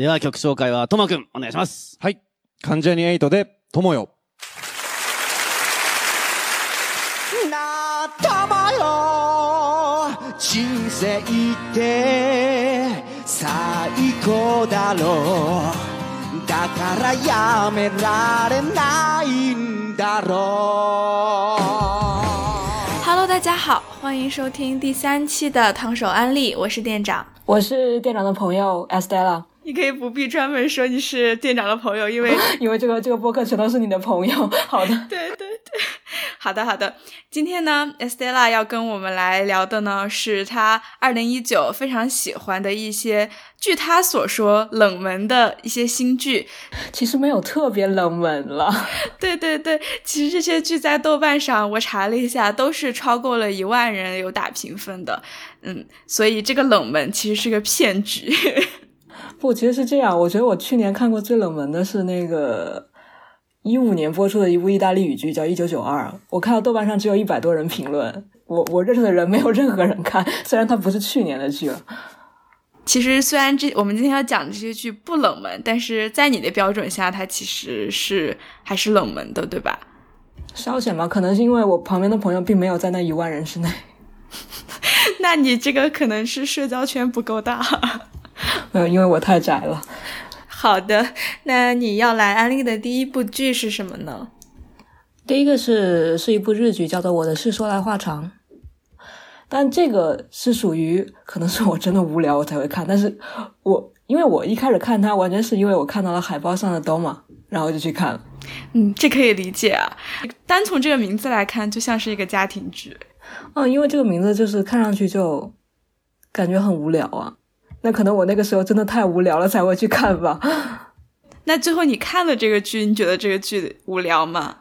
では曲紹介はともくんお願いします。はい。関ジャニエイトで、友よ。なたまよ人生って最高だろうだからやめられないんだろう Hello，大家好，欢迎收听第三期的汤手安利，我是店长。我是店长的朋友 Estella，你可以不必专门说你是店长的朋友，因为 因为这个这个播客全都是你的朋友。好的，对对对，好的好的。今天呢，Estella 要跟我们来聊的呢，是她二零一九非常喜欢的一些，据她所说冷门的一些新剧。其实没有特别冷门了。对对对，其实这些剧在豆瓣上我查了一下，都是超过了一万人有打评分的。嗯，所以这个冷门其实是个骗局。不，其实是这样。我觉得我去年看过最冷门的是那个一五年播出的一部意大利语剧，叫《一九九二》。我看到豆瓣上只有一百多人评论，我我认识的人没有任何人看。虽然它不是去年的剧了。其实虽然这我们今天要讲的这些剧不冷门，但是在你的标准下，它其实是还是冷门的，对吧？稍显吧，可能是因为我旁边的朋友并没有在那一万人之内。那你这个可能是社交圈不够大。没 有，因为我太宅了。好的，那你要来安利的第一部剧是什么呢？第一个是是一部日剧，叫做《我的事说来话长》，但这个是属于可能是我真的无聊我才会看，但是我因为我一开始看它完全是因为我看到了海报上的 Doma，然后我就去看了。嗯，这可以理解啊。单从这个名字来看，就像是一个家庭剧。嗯，因为这个名字就是看上去就感觉很无聊啊。那可能我那个时候真的太无聊了，才会去看吧。那最后你看了这个剧，你觉得这个剧无聊吗？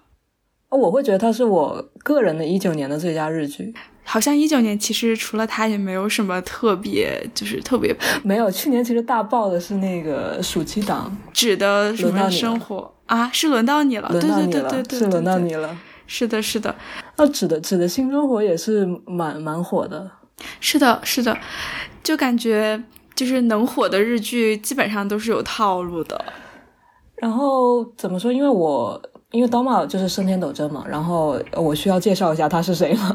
我会觉得它是我个人的一九年的最佳日剧。好像一九年其实除了它也没有什么特别，就是特别 没有。去年其实大爆的是那个暑期档，指的什么生活啊？是轮到你了，轮到你了，对对对，是轮到你了。是的，是的。那指的指的新生活也是蛮蛮火的。是的，是的，就感觉就是能火的日剧基本上都是有套路的。然后怎么说？因为我因为 Doma 就是生田斗真嘛，然后我需要介绍一下他是谁吗？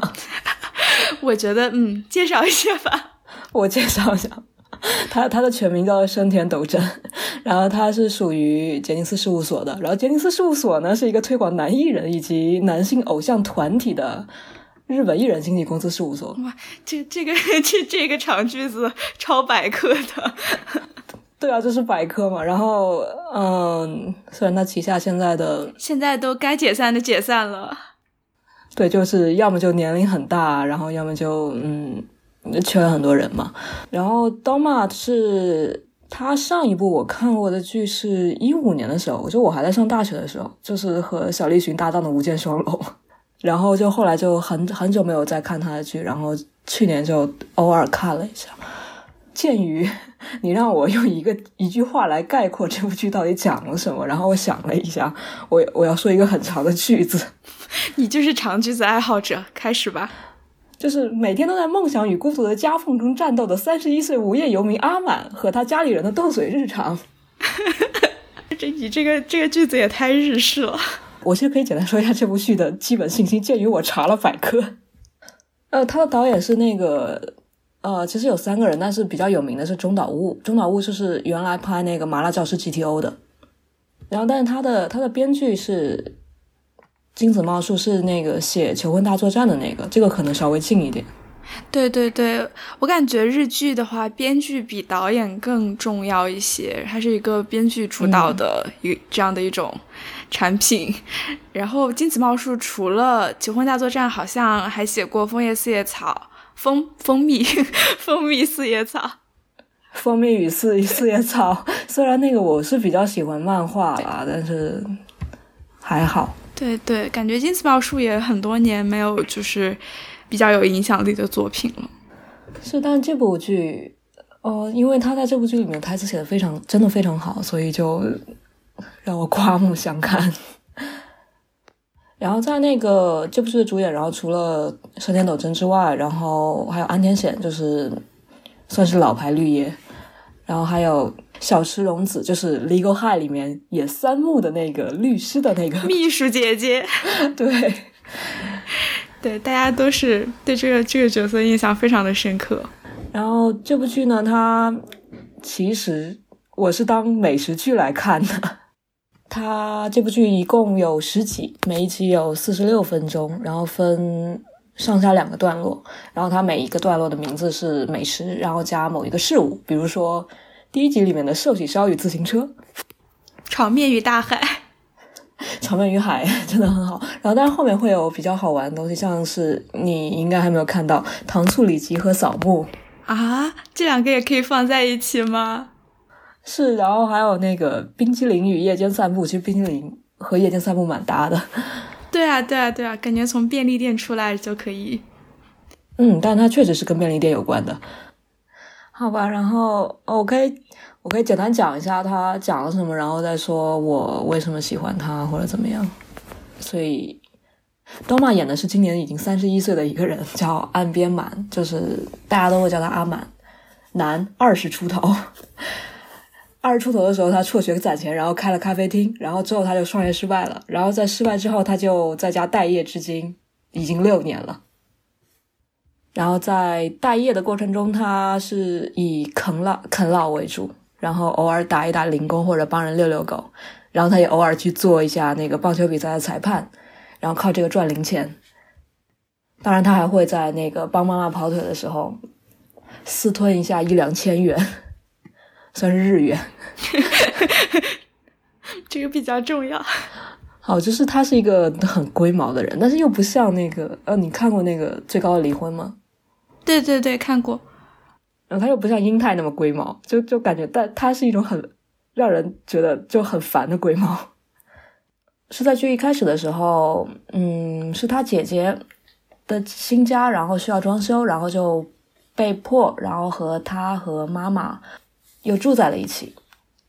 我觉得，嗯，介绍一下吧。我介绍一下，他他的全名叫生田斗真，然后他是属于杰尼斯事务所的。然后杰尼斯事务所呢是一个推广男艺人以及男性偶像团体的日本艺人经纪公司事务所。哇，这这个 这这个长句子超百科的。对啊，这是百科嘛。然后，嗯，虽然他旗下现在的 现在都该解散的解散了。对，就是要么就年龄很大，然后要么就嗯缺了很多人嘛。然后 Doma 是他上一部我看过的剧是一五年的时候，就我还在上大学的时候，就是和小栗旬搭档的《无间双龙》。然后就后来就很很久没有再看他的剧，然后去年就偶尔看了一下。鉴于你让我用一个一句话来概括这部剧到底讲了什么，然后我想了一下，我我要说一个很长的句子。你就是长句子爱好者，开始吧。就是每天都在梦想与孤独的夹缝中战斗的三十一岁无业游民阿满和他家里人的斗嘴日常。这你这个这个句子也太日式了。我其实可以简单说一下这部剧的基本信息，鉴于我查了百科。呃，他的导演是那个。呃，其实有三个人，但是比较有名的是中岛悟。中岛悟就是原来拍那个《麻辣教师 GTO》的，然后但是他的他的编剧是金子茂树，是那个写《求婚大作战》的那个，这个可能稍微近一点。对对对，我感觉日剧的话，编剧比导演更重要一些，它是一个编剧主导的一、嗯、这样的一种产品。然后金子茂树除了《求婚大作战》，好像还写过《枫叶四叶草》。蜂蜂蜜，蜂 蜜四叶草，蜂蜜与四四叶草。虽然那个我是比较喜欢漫画啦，但是还好。对对，感觉金子茂树也很多年没有就是比较有影响力的作品了。是，但这部剧，呃，因为他在这部剧里面台词写的非常，真的非常好，所以就让我刮目相看。然后在那个这部剧的主演，然后除了山田斗真之外，然后还有安田显，就是算是老牌绿叶，然后还有小池荣子就是《Legal High》里面演三木的那个律师的那个 秘书姐姐，对，对，大家都是对这个这个角色印象非常的深刻。然后这部剧呢，它其实我是当美食剧来看的。它这部剧一共有十集，每一集有四十六分钟，然后分上下两个段落。然后它每一个段落的名字是美食，然后加某一个事物，比如说第一集里面的寿喜烧与自行车，炒面与大海，炒面与海真的很好。然后但是后面会有比较好玩的东西，像是你应该还没有看到糖醋里脊和扫墓。啊，这两个也可以放在一起吗？是，然后还有那个冰激凌与夜间散步，其实冰激凌和夜间散步蛮搭的。对啊，对啊，对啊，感觉从便利店出来就可以。嗯，但它确实是跟便利店有关的。好吧，然后我可以我可以简单讲一下他讲了什么，然后再说我为什么喜欢他或者怎么样。所以。多玛演的是今年已经三十一岁的一个人，叫岸边满，就是大家都会叫他阿满，男，二十出头。二十出头的时候，他辍学攒钱，然后开了咖啡厅，然后之后他就创业失败了，然后在失败之后，他就在家待业至今，已经六年了。然后在待业的过程中，他是以啃老啃老为主，然后偶尔打一打零工或者帮人遛遛狗，然后他也偶尔去做一下那个棒球比赛的裁判。然后靠这个赚零钱，当然他还会在那个帮妈妈跑腿的时候私吞一下一两千元，算是日元。这个比较重要。好，就是他是一个很龟毛的人，但是又不像那个呃，你看过那个最高的离婚吗？对对对，看过。然后他又不像英泰那么龟毛，就就感觉，但他是一种很让人觉得就很烦的龟毛。是在剧一开始的时候，嗯，是他姐姐的新家，然后需要装修，然后就被迫，然后和他和妈妈又住在了一起。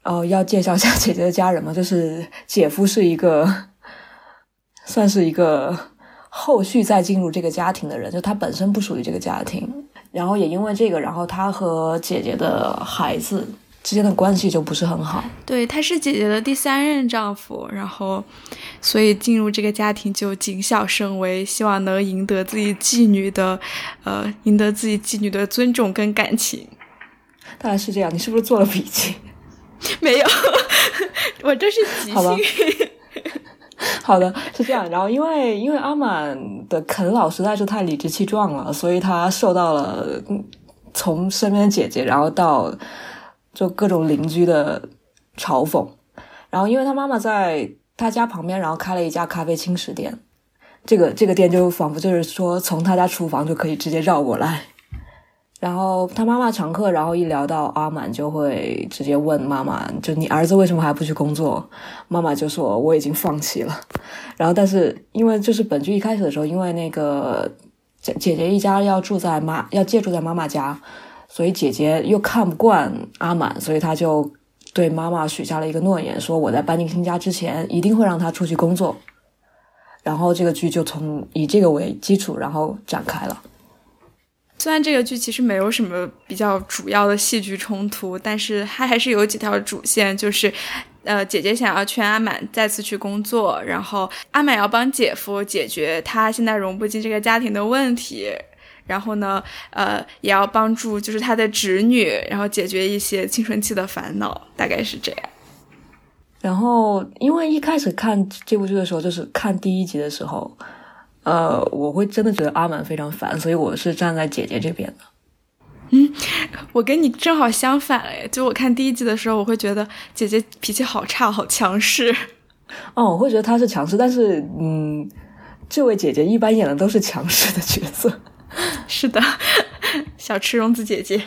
哦，要介绍一下姐姐的家人嘛，就是姐夫是一个，算是一个后续再进入这个家庭的人，就他本身不属于这个家庭，然后也因为这个，然后他和姐姐的孩子。之间的关系就不是很好。对，他是姐姐的第三任丈夫，然后，所以进入这个家庭就谨小慎微，希望能赢得自己继女的，呃，赢得自己继女的尊重跟感情。大概是这样，你是不是做了笔记？没有，我这是即兴。好的，是这样。然后，因为因为阿满的啃老实在是太理直气壮了，所以他受到了从身边的姐姐，然后到。就各种邻居的嘲讽，然后因为他妈妈在他家旁边，然后开了一家咖啡轻食店，这个这个店就仿佛就是说从他家厨房就可以直接绕过来。然后他妈妈常客，然后一聊到阿满，就会直接问妈妈：“就你儿子为什么还不去工作？”妈妈就说：“我已经放弃了。”然后但是因为就是本剧一开始的时候，因为那个姐姐一家要住在妈要借住在妈妈家。所以姐姐又看不惯阿满，所以他就对妈妈许下了一个诺言，说我在搬进新家之前一定会让他出去工作。然后这个剧就从以这个为基础，然后展开了。虽然这个剧其实没有什么比较主要的戏剧冲突，但是它还是有几条主线，就是呃，姐姐想要劝阿满再次去工作，然后阿满要帮姐夫解决他现在融不进这个家庭的问题。然后呢，呃，也要帮助就是他的侄女，然后解决一些青春期的烦恼，大概是这样。然后，因为一开始看这部剧的时候，就是看第一集的时候，呃，我会真的觉得阿满非常烦，所以我是站在姐姐这边的。嗯，我跟你正好相反哎，就我看第一季的时候，我会觉得姐姐脾气好差，好强势。哦，我会觉得她是强势，但是嗯，这位姐姐一般演的都是强势的角色。是的，小池荣子姐姐。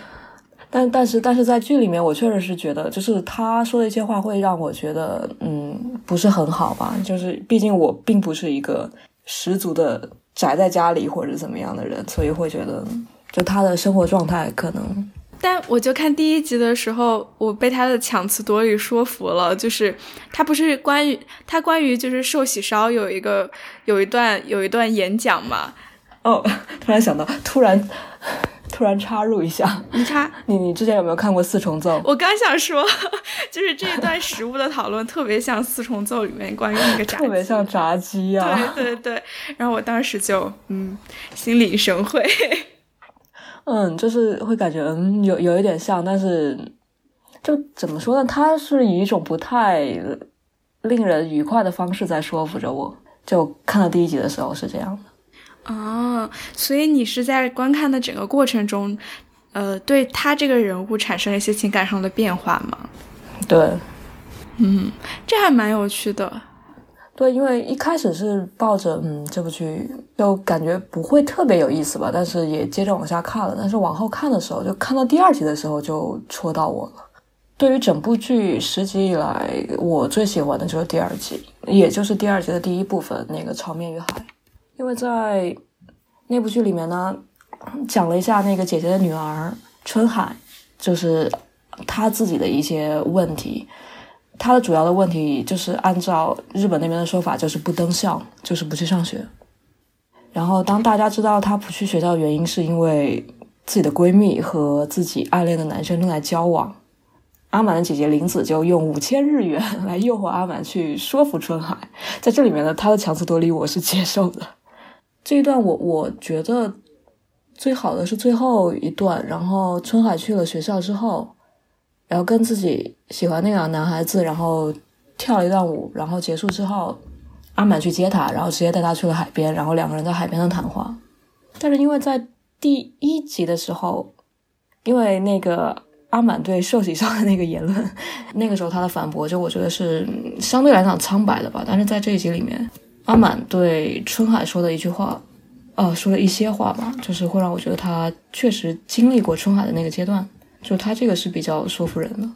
但但是但是在剧里面，我确实是觉得，就是她说的一些话会让我觉得，嗯，不是很好吧。就是毕竟我并不是一个十足的宅在家里或者怎么样的人，所以会觉得，就他的生活状态可能。但我就看第一集的时候，我被他的强词夺理说服了。就是他不是关于他关于就是寿喜烧有一个有一段有一段演讲嘛。哦，突然想到，突然，突然插入一下，你插你你之前有没有看过四重奏？我刚想说，就是这一段食物的讨论特别像四重奏里面关于那个炸鸡，特别像炸鸡啊！对对对，然后我当时就嗯，心领神会。嗯，就是会感觉嗯有有一点像，但是就怎么说呢？他是以一种不太令人愉快的方式在说服着我。就看到第一集的时候是这样的。哦，所以你是在观看的整个过程中，呃，对他这个人物产生了一些情感上的变化吗？对，嗯，这还蛮有趣的。对，因为一开始是抱着嗯，这部剧就感觉不会特别有意思吧，但是也接着往下看了。但是往后看的时候，就看到第二集的时候就戳到我了。对于整部剧十集以来，我最喜欢的就是第二集，也就是第二集的第一部分那个《长面与海》，因为在那部剧里面呢，讲了一下那个姐姐的女儿春海，就是她自己的一些问题。她的主要的问题就是按照日本那边的说法，就是不登校，就是不去上学。然后当大家知道她不去学校的原因是因为自己的闺蜜和自己暗恋的男生正在交往，阿满的姐姐林子就用五千日元 来诱惑阿满去说服春海。在这里面呢，他的强词夺理我是接受的。这一段我我觉得最好的是最后一段，然后春海去了学校之后。然后跟自己喜欢那个男孩子，然后跳了一段舞，然后结束之后，阿满去接他，然后直接带他去了海边，然后两个人在海边的谈话。但是因为在第一集的时候，因为那个阿满对寿喜烧的那个言论，那个时候他的反驳就我觉得是相对来讲苍白的吧。但是在这一集里面，阿满对春海说的一句话，呃，说了一些话吧，就是会让我觉得他确实经历过春海的那个阶段。就他这个是比较说服人的，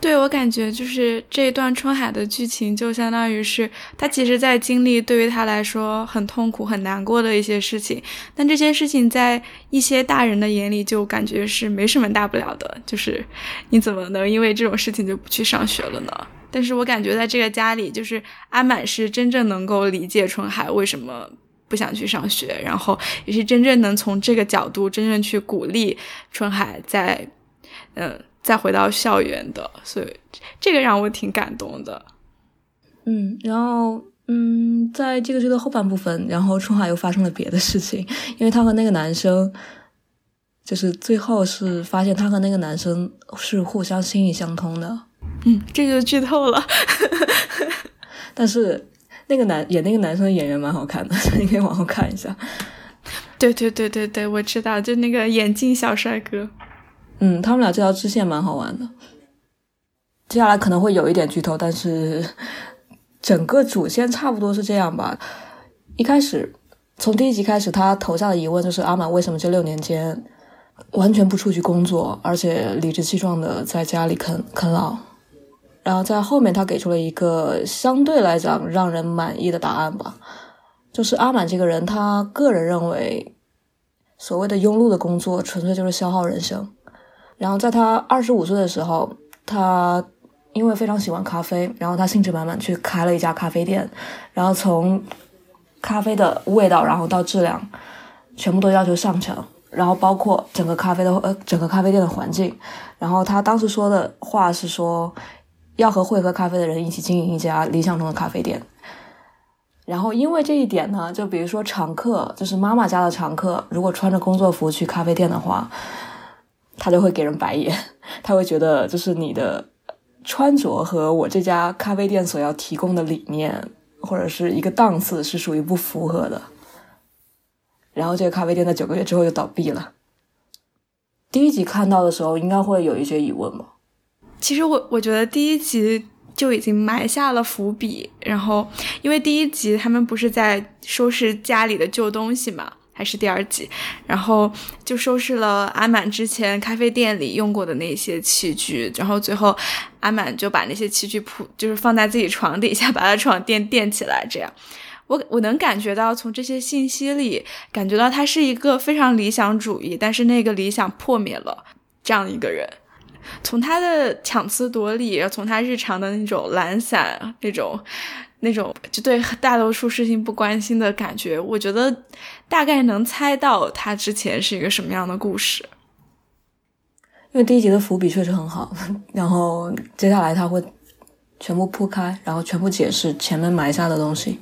对我感觉就是这一段春海的剧情，就相当于是他其实在经历对于他来说很痛苦、很难过的一些事情，但这些事情在一些大人的眼里就感觉是没什么大不了的，就是你怎么能因为这种事情就不去上学了呢？但是我感觉在这个家里，就是阿满是真正能够理解春海为什么不想去上学，然后也是真正能从这个角度真正去鼓励春海在。嗯，再回到校园的，所以这个让我挺感动的。嗯，然后嗯，在这个剧的后半部分，然后春海又发生了别的事情，因为他和那个男生，就是最后是发现他和那个男生是互相心意相通的。嗯，这就剧透了。但是那个男演那个男生的演员蛮好看的，你可以往后看一下。对对对对对，我知道，就那个眼镜小帅哥。嗯，他们俩这条支线蛮好玩的。接下来可能会有一点剧透，但是 整个主线差不多是这样吧。一开始，从第一集开始，他投下的疑问就是阿满为什么这六年间完全不出去工作，而且理直气壮的在家里啃啃老。然后在后面，他给出了一个相对来讲让人满意的答案吧，就是阿满这个人，他个人认为所谓的庸碌的工作纯粹就是消耗人生。然后在他二十五岁的时候，他因为非常喜欢咖啡，然后他兴致满满去开了一家咖啡店，然后从咖啡的味道，然后到质量，全部都要求上乘，然后包括整个咖啡的呃整个咖啡店的环境。然后他当时说的话是说，要和会喝咖啡的人一起经营一家理想中的咖啡店。然后因为这一点呢，就比如说常客，就是妈妈家的常客，如果穿着工作服去咖啡店的话。他就会给人白眼，他会觉得就是你的穿着和我这家咖啡店所要提供的理念或者是一个档次是属于不符合的。然后这个咖啡店在九个月之后就倒闭了。第一集看到的时候，应该会有一些疑问吧？其实我我觉得第一集就已经埋下了伏笔，然后因为第一集他们不是在收拾家里的旧东西嘛。还是第二集，然后就收拾了阿满之前咖啡店里用过的那些器具，然后最后阿满就把那些器具铺，就是放在自己床底下，把他床垫垫起来。这样，我我能感觉到从这些信息里，感觉到他是一个非常理想主义，但是那个理想破灭了这样一个人。从他的强词夺理，从他日常的那种懒散，那种那种就对大多数事情不关心的感觉，我觉得大概能猜到他之前是一个什么样的故事。因为第一集的伏笔确实很好，然后接下来他会全部铺开，然后全部解释前面埋下的东西。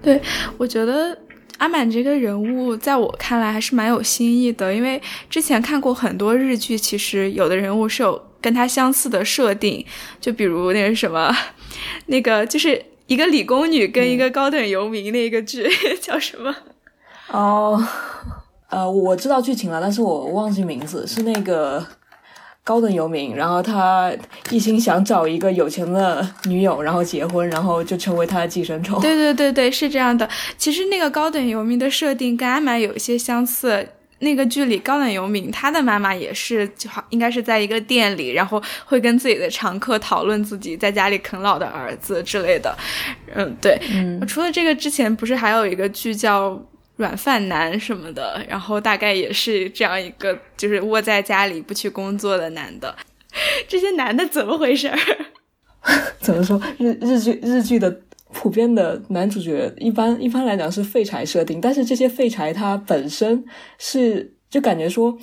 对，我觉得阿满这个人物在我看来还是蛮有新意的，因为之前看过很多日剧，其实有的人物是有跟他相似的设定，就比如那个什么，那个就是一个理工女跟一个高等游民那个剧 叫什么？哦，呃，我知道剧情了，但是我忘记名字，是那个高等游民，然后他一心想找一个有钱的女友，然后结婚，然后就成为他的寄生虫。对对对对，是这样的。其实那个高等游民的设定跟阿满有一些相似。那个剧里，高等游民他的妈妈也是，就好应该是在一个店里，然后会跟自己的常客讨论自己在家里啃老的儿子之类的。嗯，对。嗯，除了这个之前，不是还有一个剧叫？软饭男什么的，然后大概也是这样一个，就是窝在家里不去工作的男的。这些男的怎么回事？怎么说？日日剧日剧的普遍的男主角，一般一般来讲是废柴设定，但是这些废柴他本身是就感觉说，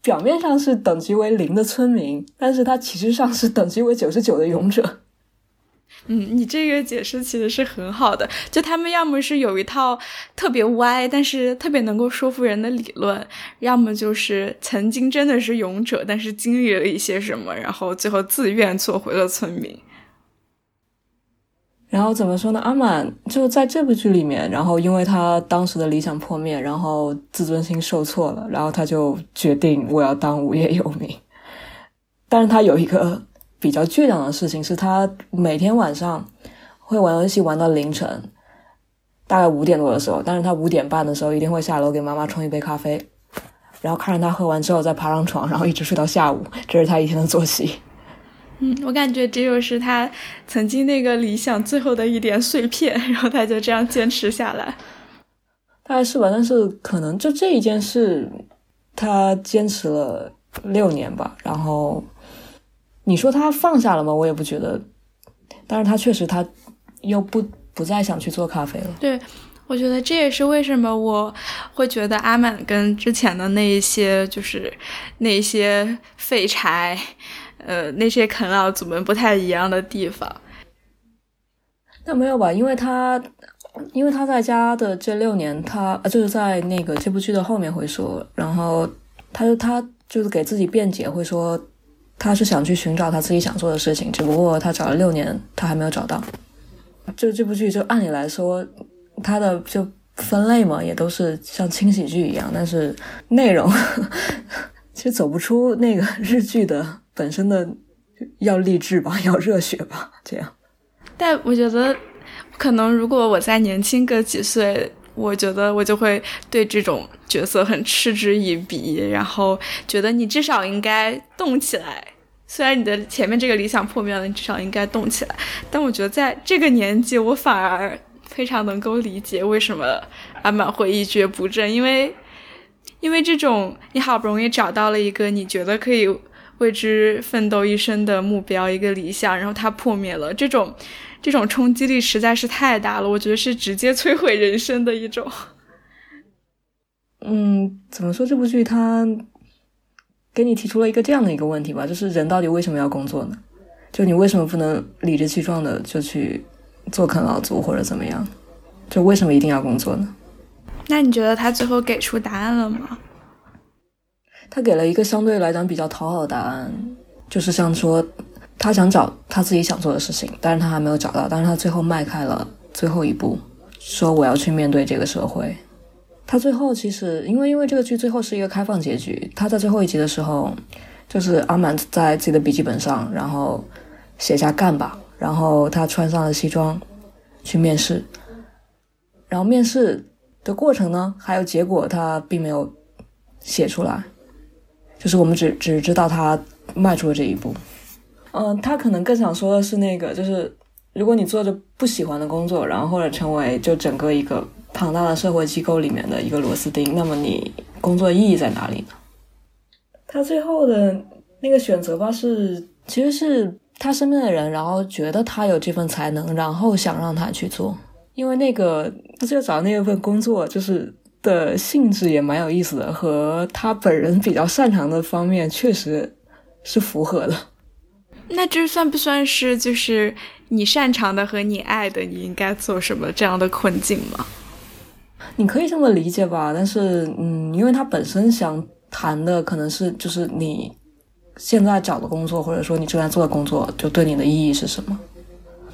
表面上是等级为零的村民，但是他其实上是等级为九十九的勇者。嗯，你这个解释其实是很好的。就他们要么是有一套特别歪，但是特别能够说服人的理论，要么就是曾经真的是勇者，但是经历了一些什么，然后最后自愿做回了村民。然后怎么说呢？阿满就在这部剧里面，然后因为他当时的理想破灭，然后自尊心受挫了，然后他就决定我要当无业游民。但是他有一个。比较倔强的事情是他每天晚上会玩游戏玩到凌晨，大概五点多的时候。但是他五点半的时候一定会下楼给妈妈冲一杯咖啡，然后看着他喝完之后再爬上床，然后一直睡到下午。这是他一天的作息。嗯，我感觉这就是他曾经那个理想最后的一点碎片，然后他就这样坚持下来。大概是吧，但是可能就这一件事，他坚持了六年吧，然后。你说他放下了吗？我也不觉得，但是他确实他又不不再想去做咖啡了。对，我觉得这也是为什么我会觉得阿满跟之前的那一些就是那些废柴，呃，那些啃老族们不太一样的地方。那没有吧？因为他因为他在家的这六年，他就是在那个这部剧的后面会说，然后他就他就是给自己辩解，会说。他是想去寻找他自己想做的事情，只不过他找了六年，他还没有找到。就这部剧，就按理来说，它的就分类嘛，也都是像轻喜剧一样，但是内容 其实走不出那个日剧的本身的要励志吧，要热血吧，这样。但我觉得，可能如果我再年轻个几岁。我觉得我就会对这种角色很嗤之以鼻，然后觉得你至少应该动起来。虽然你的前面这个理想破灭了，你至少应该动起来。但我觉得在这个年纪，我反而非常能够理解为什么阿满会一蹶不振，因为 因为这种你好不容易找到了一个你觉得可以为之奋斗一生的目标，一个理想，然后它破灭了，这种。这种冲击力实在是太大了，我觉得是直接摧毁人生的一种。嗯，怎么说？这部剧它给你提出了一个这样的一个问题吧，就是人到底为什么要工作呢？就你为什么不能理直气壮的就去做啃老族或者怎么样？就为什么一定要工作呢？那你觉得他最后给出答案了吗？他给了一个相对来讲比较讨好的答案，就是像说。他想找他自己想做的事情，但是他还没有找到。但是他最后迈开了最后一步，说我要去面对这个社会。他最后其实因为因为这个剧最后是一个开放结局，他在最后一集的时候，就是阿满在自己的笔记本上，然后写下干吧，然后他穿上了西装去面试，然后面试的过程呢，还有结果他并没有写出来，就是我们只只知道他迈出了这一步。嗯，他可能更想说的是那个，就是如果你做着不喜欢的工作，然后或者成为就整个一个庞大的社会机构里面的一个螺丝钉，那么你工作意义在哪里呢？他最后的那个选择吧，是其实是他身边的人，然后觉得他有这份才能，然后想让他去做。因为那个就找那份工作，就是的性质也蛮有意思的，和他本人比较擅长的方面确实是符合的。那这算不算是就是你擅长的和你爱的，你应该做什么这样的困境吗？你可以这么理解吧，但是嗯，因为他本身想谈的可能是就是你现在找的工作，或者说你正在做的工作，就对你的意义是什么？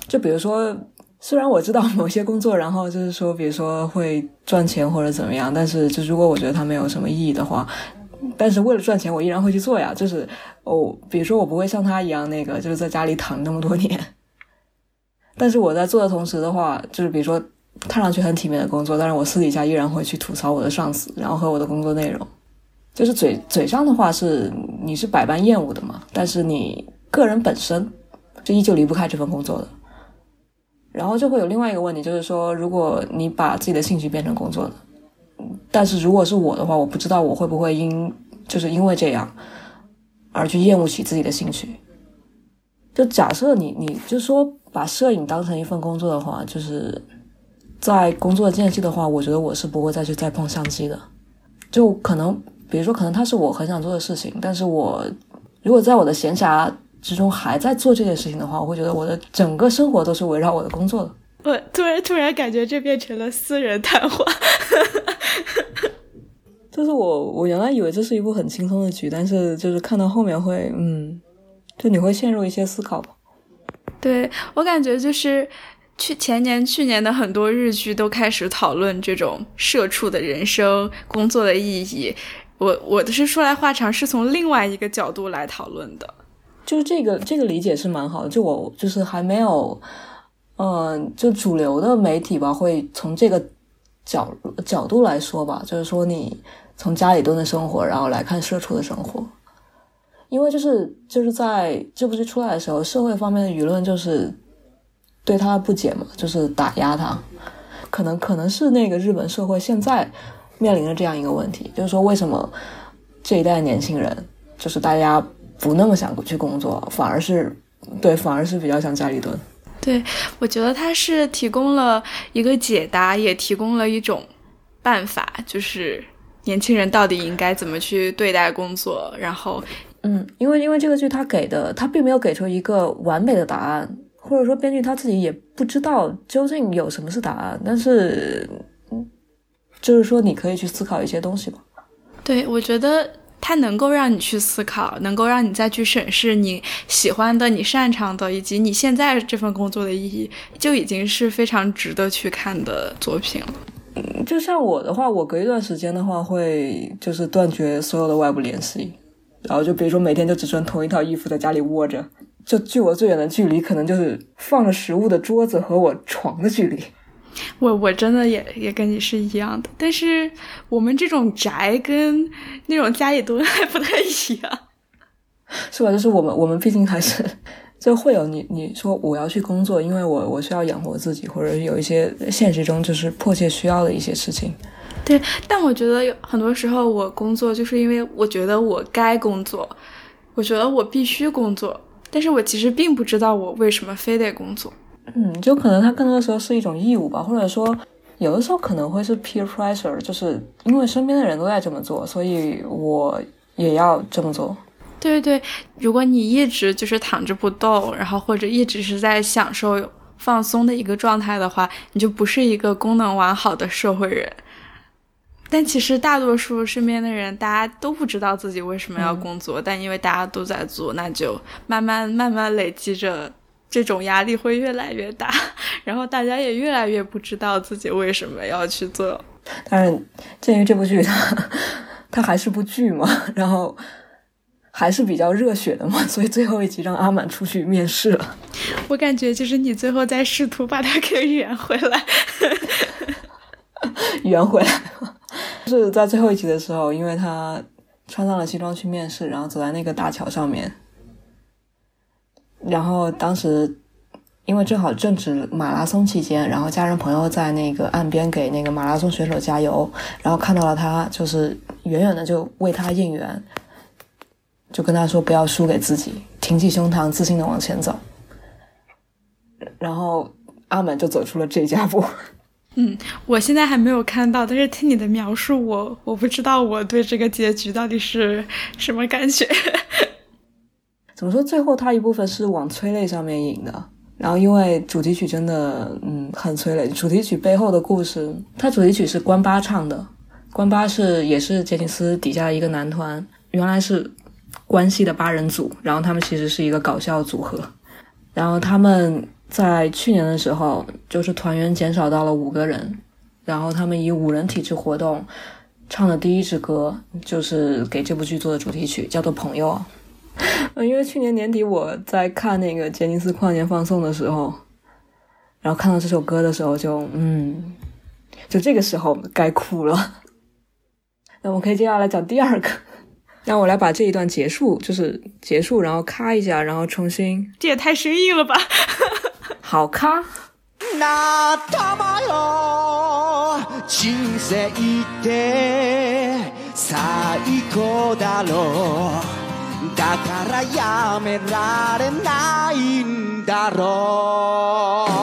就比如说，虽然我知道某些工作，然后就是说，比如说会赚钱或者怎么样，但是就如果我觉得它没有什么意义的话，但是为了赚钱，我依然会去做呀。就是哦，比如说我不会像他一样那个，就是在家里躺那么多年，但是我在做的同时的话，就是比如说。看上去很体面的工作，但是我私底下依然会去吐槽我的上司，然后和我的工作内容。就是嘴嘴上的话是你是百般厌恶的嘛，但是你个人本身就依旧离不开这份工作的。然后就会有另外一个问题，就是说，如果你把自己的兴趣变成工作了，但是如果是我的话，我不知道我会不会因就是因为这样而去厌恶起自己的兴趣。就假设你你就说把摄影当成一份工作的话，就是。在工作间隙的话，我觉得我是不会再去再碰相机的。就可能，比如说，可能它是我很想做的事情，但是我如果在我的闲暇之中还在做这件事情的话，我会觉得我的整个生活都是围绕我的工作的。我突然突然感觉这变成了私人谈话。就是我我原来以为这是一部很轻松的剧，但是就是看到后面会，嗯，就你会陷入一些思考吧。对我感觉就是。去前年、去年的很多日剧都开始讨论这种社畜的人生、工作的意义。我我的是说来话长，是从另外一个角度来讨论的。就是这个这个理解是蛮好的。就我就是还没有，嗯，就主流的媒体吧，会从这个角角度来说吧，就是说你从家里蹲的生活，然后来看社畜的生活。因为就是就是在这部剧出来的时候，社会方面的舆论就是。对他不解嘛，就是打压他，可能可能是那个日本社会现在面临着这样一个问题，就是说为什么这一代年轻人就是大家不那么想去工作，反而是对，反而是比较想家里蹲。对，我觉得他是提供了一个解答，也提供了一种办法，就是年轻人到底应该怎么去对待工作。然后，嗯，因为因为这个剧他给的他并没有给出一个完美的答案。或者说，编剧他自己也不知道究竟有什么是答案，但是，就是说，你可以去思考一些东西吧。对，我觉得它能够让你去思考，能够让你再去审视你喜欢的、你擅长的，以及你现在这份工作的意义，就已经是非常值得去看的作品了。嗯，就像我的话，我隔一段时间的话，会就是断绝所有的外部联系，然后就比如说每天就只穿同一套衣服，在家里窝着。就距我最远的距离，可能就是放着食物的桌子和我床的距离。我我真的也也跟你是一样的，但是我们这种宅跟那种家里蹲还不太一样，是吧？就是我们我们毕竟还是就会有你你说我要去工作，因为我我需要养活自己，或者有一些现实中就是迫切需要的一些事情。对，但我觉得有很多时候我工作就是因为我觉得我该工作，我觉得我必须工作。但是我其实并不知道我为什么非得工作，嗯，就可能他更多的时候是一种义务吧，或者说有的时候可能会是 peer pressure，就是因为身边的人都在这么做，所以我也要这么做。对对对，如果你一直就是躺着不动，然后或者一直是在享受放松的一个状态的话，你就不是一个功能完好的社会人。但其实大多数身边的人，大家都不知道自己为什么要工作，但因为大家都在做，那就慢慢慢慢累积着，这种压力会越来越大，然后大家也越来越不知道自己为什么要去做。但是鉴于这部剧它它还是部剧嘛，然后还是比较热血的嘛，所以最后一集让阿满出去面试了。我感觉就是你最后在试图把它给圆回来，圆回来。是在最后一集的时候，因为他穿上了西装去面试，然后走在那个大桥上面，然后当时因为正好正值马拉松期间，然后家人朋友在那个岸边给那个马拉松选手加油，然后看到了他，就是远远的就为他应援，就跟他说不要输给自己，挺起胸膛，自信的往前走。然后阿满就走出了这家步。嗯，我现在还没有看到，但是听你的描述，我我不知道我对这个结局到底是什么感觉。怎么说？最后它一部分是往催泪上面引的，然后因为主题曲真的嗯很催泪。主题曲背后的故事，它主题曲是关八唱的，关八是也是杰尼斯底下的一个男团，原来是关系的八人组，然后他们其实是一个搞笑组合，然后他们。在去年的时候，就是团员减少到了五个人，然后他们以五人体制活动唱的第一支歌，就是给这部剧做的主题曲，叫做《朋友》。嗯，因为去年年底我在看那个杰尼斯跨年放送的时候，然后看到这首歌的时候，就嗯，就这个时候该哭了。那我们可以接下来讲第二个，让我来把这一段结束，就是结束，然后咔一下，然后重新。这也太生硬了吧！好看。仲間よ人生って最高だろう だからやめられないんだろう。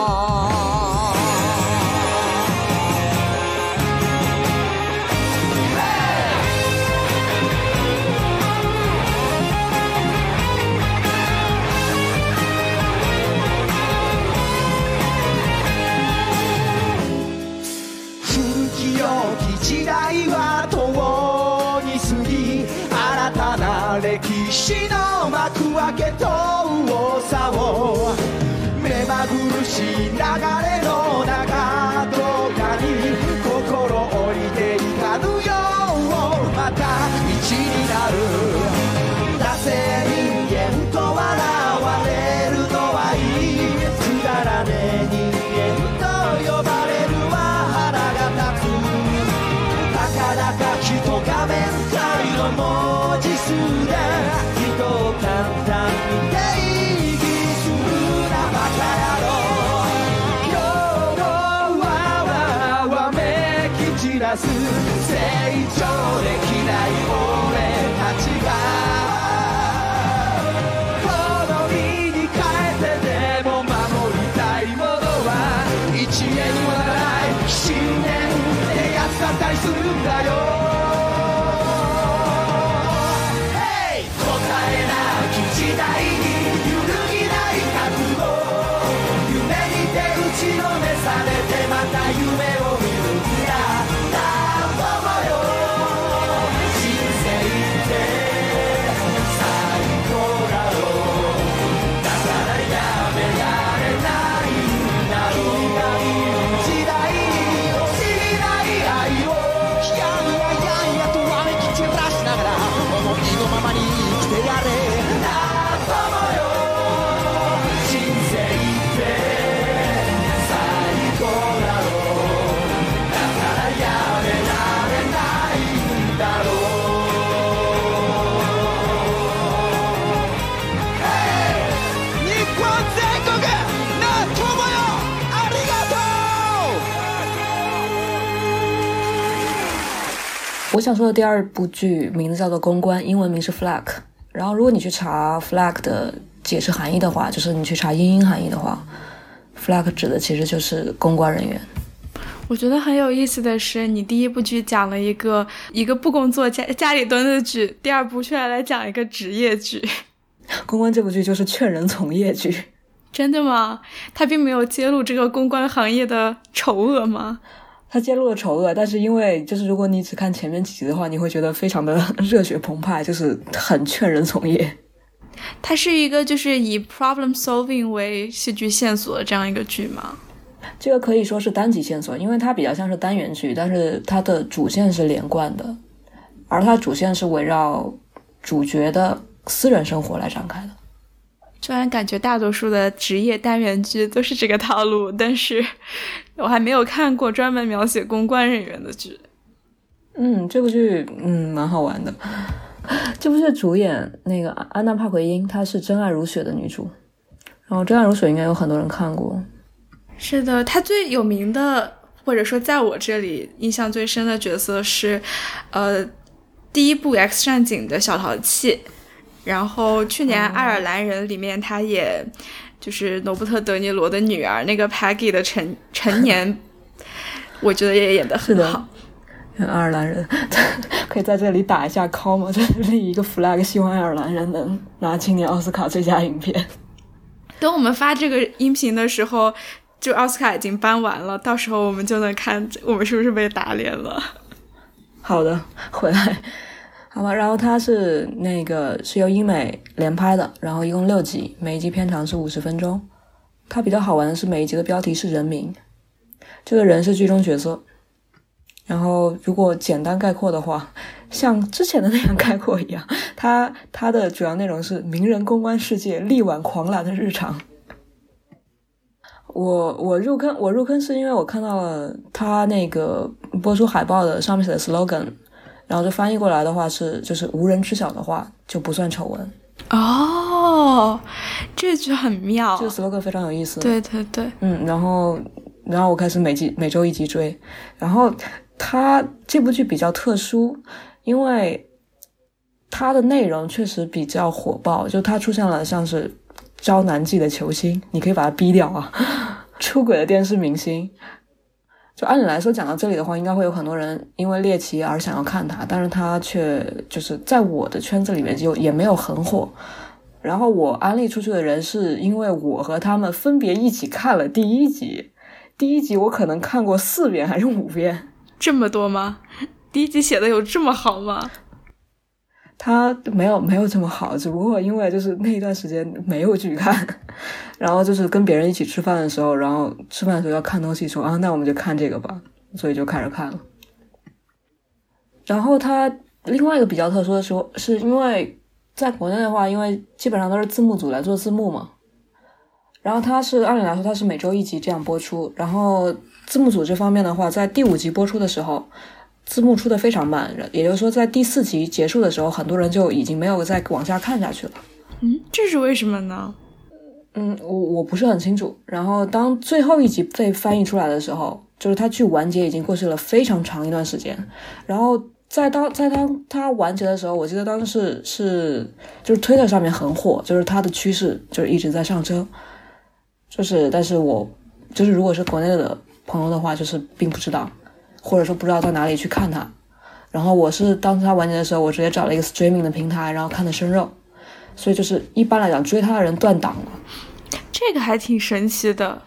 す成長できない俺たちが好みに変えてでも守りたいものは一円はない信念ってやつだったりするんだよ。想说的第二部剧名字叫做《公关》，英文名是 Flag。然后，如果你去查 Flag 的解释含义的话，就是你去查英英含义的话，Flag 指的其实就是公关人员。我觉得很有意思的是，你第一部剧讲了一个一个不工作家家里蹲的剧，第二部却来讲一个职业剧。公关这部剧就是劝人从业剧。真的吗？他并没有揭露这个公关行业的丑恶吗？他揭露了丑恶，但是因为就是如果你只看前面几集的话，你会觉得非常的 热血澎湃，就是很劝人从业。它是一个就是以 problem solving 为戏剧线索的这样一个剧吗？这个可以说是单集线索，因为它比较像是单元剧，但是它的主线是连贯的，而它主线是围绕主角的私人生活来展开的。虽然感觉大多数的职业单元剧都是这个套路，但是我还没有看过专门描写公关人员的剧。嗯，这部剧嗯蛮好玩的。这部剧主演那个安娜帕奎因，她是《真爱如雪》的女主。然后《真爱如雪》应该有很多人看过。是的，她最有名的，或者说在我这里印象最深的角色是，呃，第一部《X 战警》的小淘气。然后去年《爱尔兰人》里面，她也就是罗伯特·德尼罗的女儿那个 Peggy 的成成年，我觉得也演得很好。爱尔兰人 可以在这里打一下 call 吗？就是立一个 flag，希望爱尔兰人能拿今年奥斯卡最佳影片。等我们发这个音频的时候，就奥斯卡已经颁完了，到时候我们就能看我们是不是被打脸了。好的，回来，好吧。然后它是那个是由英美联拍的，然后一共六集，每一集片长是五十分钟。它比较好玩的是每一集的标题是人名，这个人是剧中角色。然后如果简单概括的话，像之前的那样概括一样，它它的主要内容是名人公关世界力挽狂澜的日常。我我入坑我入坑是因为我看到了他那个播出海报的上面写的 slogan，然后就翻译过来的话是就是无人知晓的话就不算丑闻。哦，这句很妙，这个 slogan 非常有意思。对对对，嗯，然后然后我开始每集每周一集追，然后它这部剧比较特殊，因为它的内容确实比较火爆，就它出现了像是。招男季的球星，你可以把它逼掉啊！出轨的电视明星，就按理来说讲到这里的话，应该会有很多人因为猎奇而想要看他，但是他却就是在我的圈子里面就也没有很火。然后我安利出去的人是因为我和他们分别一起看了第一集，第一集我可能看过四遍还是五遍，这么多吗？第一集写的有这么好吗？他没有没有这么好，只不过因为就是那一段时间没有剧看，然后就是跟别人一起吃饭的时候，然后吃饭的时候要看东西，说啊，那我们就看这个吧，所以就开始看了。然后他另外一个比较特殊的时候，是因为在国内的话，因为基本上都是字幕组来做字幕嘛，然后他是按理来说他是每周一集这样播出，然后字幕组这方面的话，在第五集播出的时候。字幕出的非常慢，也就是说，在第四集结束的时候，很多人就已经没有再往下看下去了。嗯，这是为什么呢？嗯，我我不是很清楚。然后，当最后一集被翻译出来的时候，就是它剧完结已经过去了非常长一段时间。然后，在当在当它完结的时候，我记得当时是就是推特上面很火，就是它的趋势就是一直在上升。就是，但是我就是如果是国内的朋友的话，就是并不知道。或者说不知道到哪里去看它，然后我是当时它完结的时候，我直接找了一个 streaming 的平台，然后看的生肉，所以就是一般来讲追它的人断档了，这个还挺神奇的，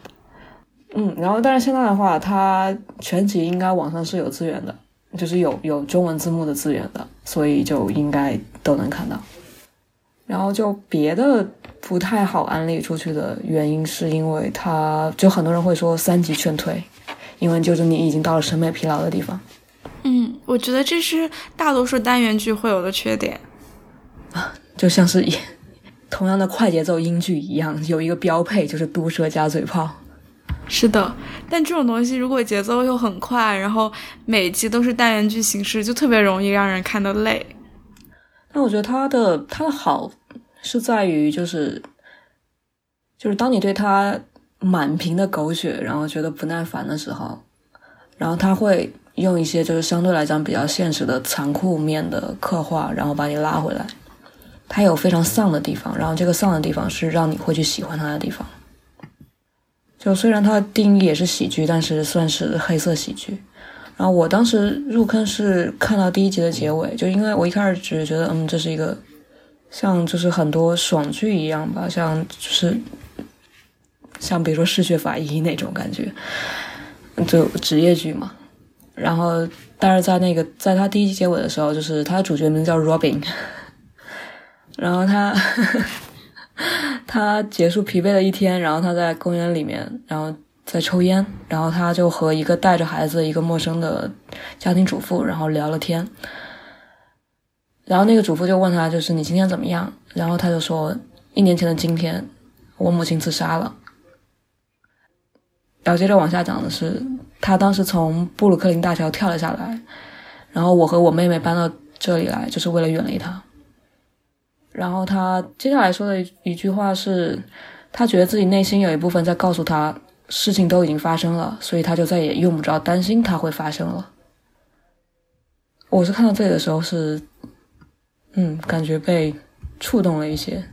嗯，然后但是现在的话，它全集应该网上是有资源的，就是有有中文字幕的资源的，所以就应该都能看到。然后就别的不太好安利出去的原因，是因为它就很多人会说三级劝退。因为就是你已经到了审美疲劳的地方，嗯，我觉得这是大多数单元剧会有的缺点，啊，就像是同样的快节奏英剧一样，有一个标配就是毒舌加嘴炮。是的，但这种东西如果节奏又很快，然后每集都是单元剧形式，就特别容易让人看得累。那我觉得它的它的好是在于就是就是当你对它。满屏的狗血，然后觉得不耐烦的时候，然后他会用一些就是相对来讲比较现实的残酷面的刻画，然后把你拉回来。他有非常丧的地方，然后这个丧的地方是让你会去喜欢他的地方。就虽然它定义也是喜剧，但是算是黑色喜剧。然后我当时入坑是看到第一集的结尾，就因为我一开始只是觉得，嗯，这是一个像就是很多爽剧一样吧，像就是。像比如说《嗜血法医》那种感觉，就职业剧嘛。然后，但是在那个在他第一集结尾的时候，就是他的主角名叫 Robin，然后他 他结束疲惫的一天，然后他在公园里面，然后在抽烟，然后他就和一个带着孩子一个陌生的家庭主妇，然后聊了天。然后那个主妇就问他，就是你今天怎么样？然后他就说，一年前的今天，我母亲自杀了。然后接着往下讲的是，他当时从布鲁克林大桥跳了下来，然后我和我妹妹搬到这里来，就是为了远离他。然后他接下来说的一一句话是，他觉得自己内心有一部分在告诉他，事情都已经发生了，所以他就再也用不着担心它会发生了。我是看到这里的时候是，嗯，感觉被触动了一些。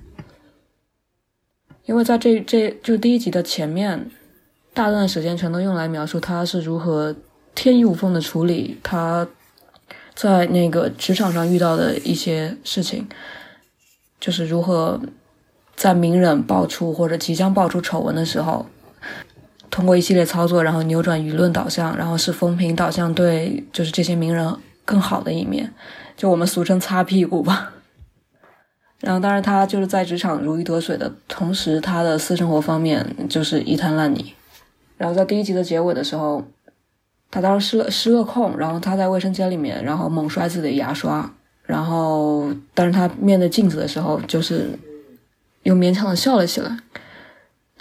因为在这这就第一集的前面，大段时间全都用来描述他是如何天衣无缝的处理他在那个职场上遇到的一些事情，就是如何在名人爆出或者即将爆出丑闻的时候，通过一系列操作，然后扭转舆论导向，然后是风评导向对就是这些名人更好的一面，就我们俗称擦屁股吧。然后，当然，他就是在职场如鱼得水的同时，他的私生活方面就是一滩烂泥。然后在第一集的结尾的时候，他当时失了失了控，然后他在卫生间里面，然后猛摔自己的牙刷，然后，但是他面对镜子的时候，就是又勉强的笑了起来，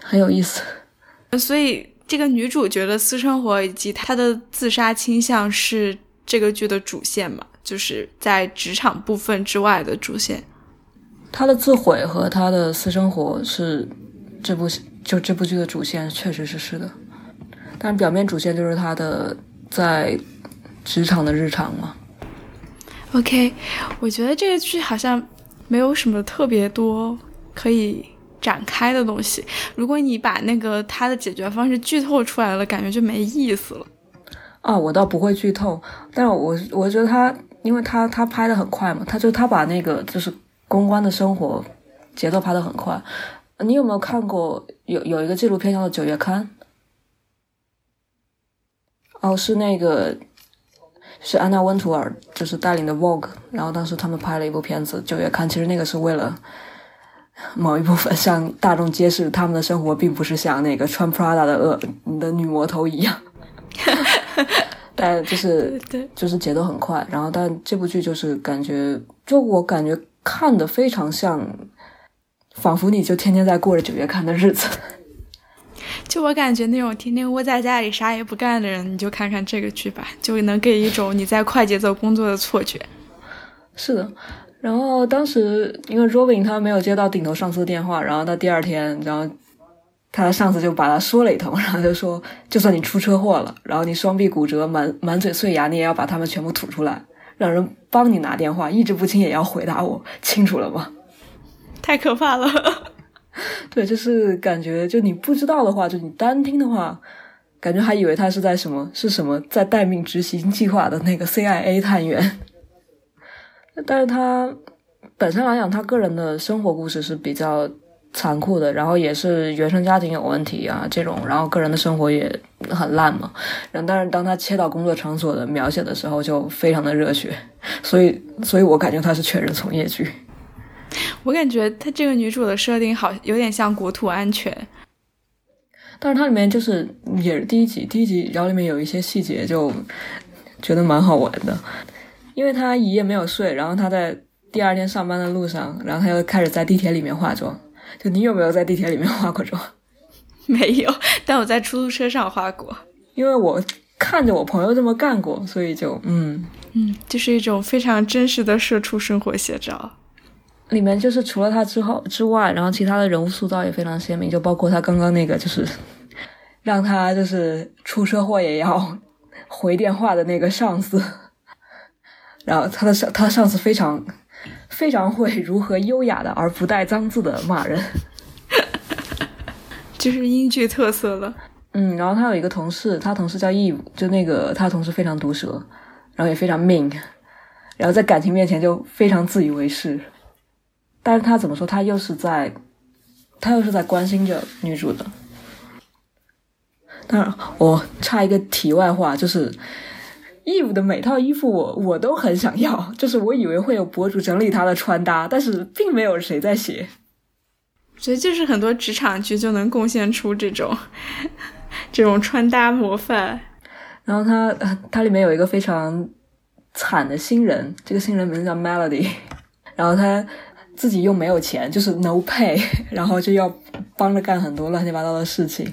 很有意思。所以，这个女主角的私生活以及她的自杀倾向是这个剧的主线嘛？就是在职场部分之外的主线。她的自毁和她的私生活是这部就这部剧的主线，确实是是的。但表面主线就是他的在职场的日常嘛。OK，我觉得这个剧好像没有什么特别多可以展开的东西。如果你把那个他的解决方式剧透出来了，感觉就没意思了。啊，我倒不会剧透，但是我我觉得他，因为他他拍的很快嘛，他就他把那个就是。公关的生活节奏拍的很快，你有没有看过有有一个纪录片叫做《九月刊》？哦，是那个是安娜温图尔就是带领的 Vogue，然后当时他们拍了一部片子《九月刊》，其实那个是为了某一部分向大众揭示他们的生活并不是像那个穿 Prada 的恶的女魔头一样，但就是 就是节奏很快，然后但这部剧就是感觉就我感觉。看的非常像，仿佛你就天天在过着九月刊的日子。就我感觉，那种天天窝在家里啥也不干的人，你就看看这个剧吧，就能给一种你在快节奏工作的错觉。是的，然后当时因为 Robin 他没有接到顶头上司的电话，然后到第二天，然后他的上司就把他说了一通，然后就说，就算你出车祸了，然后你双臂骨折、满满嘴碎牙，你也要把他们全部吐出来。让人帮你拿电话，意志不清也要回答我，清楚了吗？太可怕了。对，就是感觉，就你不知道的话，就你单听的话，感觉还以为他是在什么，是什么在待命执行计划的那个 CIA 探员。但是他本身来讲，他个人的生活故事是比较。残酷的，然后也是原生家庭有问题啊，这种，然后个人的生活也很烂嘛。然后，但是当他切到工作场所的描写的时候，就非常的热血。所以，所以我感觉他是全人从业剧。我感觉她这个女主的设定好有点像国土安全，但是它里面就是也是第一集，第一集然后里面有一些细节就觉得蛮好玩的，因为她一夜没有睡，然后她在第二天上班的路上，然后她又开始在地铁里面化妆。就你有没有在地铁里面化过妆？没有，但我在出租车上化过。因为我看着我朋友这么干过，所以就嗯嗯，就是一种非常真实的社畜生活写照。里面就是除了他之后之外，然后其他的人物塑造也非常鲜明，就包括他刚刚那个就是让他就是出车祸也要回电话的那个上司，然后他的上他上司非常。非常会如何优雅的而不带脏字的骂人，就是英剧特色了。嗯，然后他有一个同事，他同事叫 Eve，就那个他同事非常毒舌，然后也非常命，然后在感情面前就非常自以为是。但是他怎么说，他又是在，他又是在关心着女主的。当然，我插一个题外话，就是。Eve 的每套衣服我我都很想要，就是我以为会有博主整理她的穿搭，但是并没有谁在写。所以就是很多职场剧就能贡献出这种这种穿搭模范。然后他他里面有一个非常惨的新人，这个新人名字叫 Melody，然后他自己又没有钱，就是 no pay，然后就要帮着干很多乱七八糟的事情。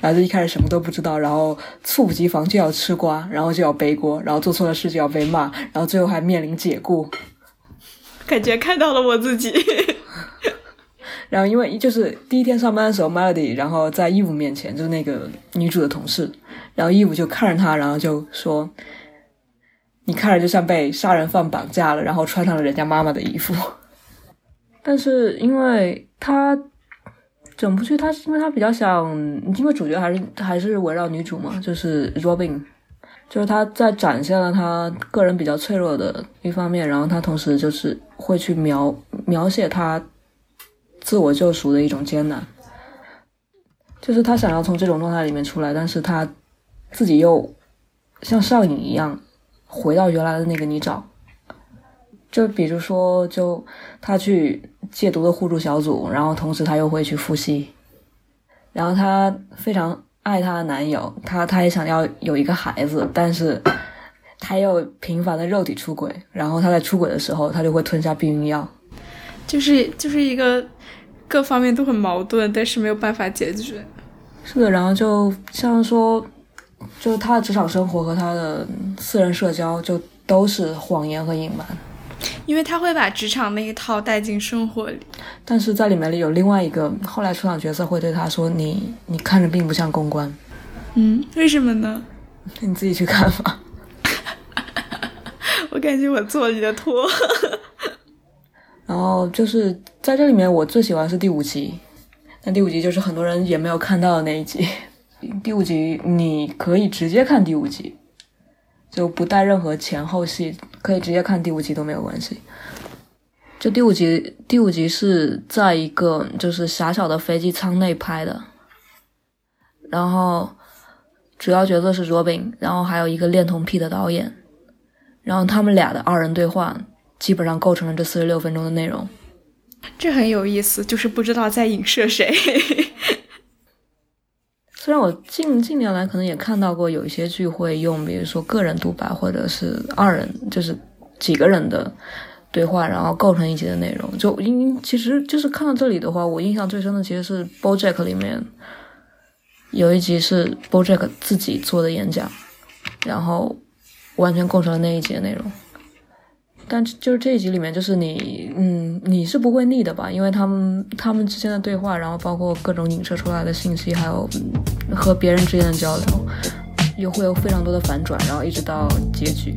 然后就一开始什么都不知道，然后猝不及防就要吃瓜，然后就要背锅，然后做错了事就要被骂，然后最后还面临解雇，感觉看到了我自己。然后因为就是第一天上班的时候，Melody 然后在 Eve 面前就是那个女主的同事，然后 Eve 就看着她，然后就说：“你看着就像被杀人犯绑架了，然后穿上了人家妈妈的衣服。”但是因为他整部剧，他是因为他比较想，因为主角还是还是围绕女主嘛，就是 Robin，就是他在展现了他个人比较脆弱的一方面，然后他同时就是会去描描写他自我救赎的一种艰难，就是他想要从这种状态里面出来，但是他自己又像上瘾一样回到原来的那个泥沼。就比如说，就他去戒毒的互助小组，然后同时他又会去复吸，然后他非常爱他的男友，他他也想要有一个孩子，但是他又频繁的肉体出轨，然后他在出轨的时候，他就会吞下避孕药，就是就是一个各方面都很矛盾，但是没有办法解决。是的，然后就像说，就是他的职场生活和他的私人社交就都是谎言和隐瞒。因为他会把职场那一套带进生活里，但是在里面里有另外一个后来出场角色会对他说：“你你看着并不像公关。”嗯，为什么呢？你自己去看吧。我感觉我做你的托。然后就是在这里面，我最喜欢是第五集，那第五集就是很多人也没有看到的那一集。第五集你可以直接看第五集。就不带任何前后戏，可以直接看第五集都没有关系。就第五集，第五集是在一个就是狭小的飞机舱内拍的，然后主要角色是 Robin，然后还有一个恋童癖的导演，然后他们俩的二人对话基本上构成了这四十六分钟的内容。这很有意思，就是不知道在影射谁。虽然我近近年来可能也看到过有一些剧会用，比如说个人独白或者是二人，就是几个人的对话，然后构成一集的内容。就因其实就是看到这里的话，我印象最深的其实是《BoJack》里面有一集是 BoJack 自己做的演讲，然后完全构成了那一集的内容。但就是这一集里面，就是你，嗯，你是不会腻的吧？因为他们他们之间的对话，然后包括各种影射出来的信息，还有和别人之间的交流，又会有非常多的反转，然后一直到结局。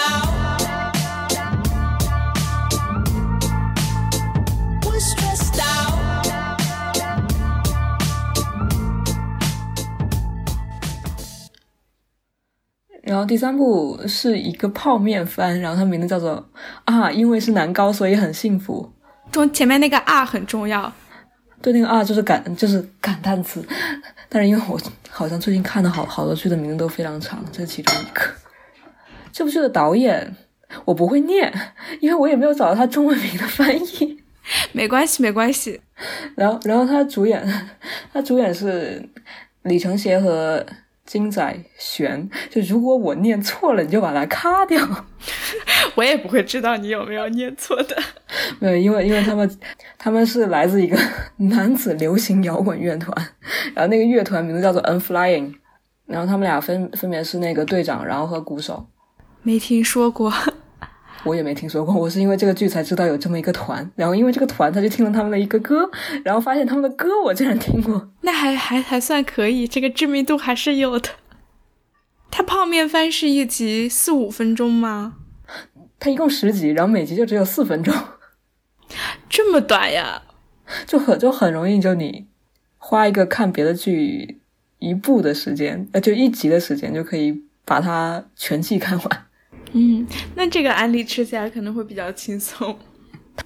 后第三部是一个泡面番，然后它名字叫做啊，因为是男高，所以很幸福。中前面那个啊很重要，对，那个啊就是感就是感叹词，但是因为我好像最近看的好好多剧的名字都非常长，这是其中一个。这部剧的导演我不会念，因为我也没有找到他中文名的翻译。没关系，没关系。然后，然后他主演，他主演是李承协和金仔玄。就如果我念错了，你就把它咔掉。我也不会知道你有没有念错的。没有，因为因为他们他们是来自一个男子流行摇滚乐团，然后那个乐团名字叫做 Unflying，然后他们俩分分别是那个队长，然后和鼓手。没听说过，我也没听说过。我是因为这个剧才知道有这么一个团，然后因为这个团，他就听了他们的一个歌，然后发现他们的歌我竟然听过。那还还还算可以，这个知名度还是有的。他泡面番是一集四五分钟吗？他一共十集，然后每集就只有四分钟，这么短呀？就很就很容易，就你花一个看别的剧一部的时间，呃，就一集的时间就可以把它全季看完。嗯，那这个案例吃起来可能会比较轻松。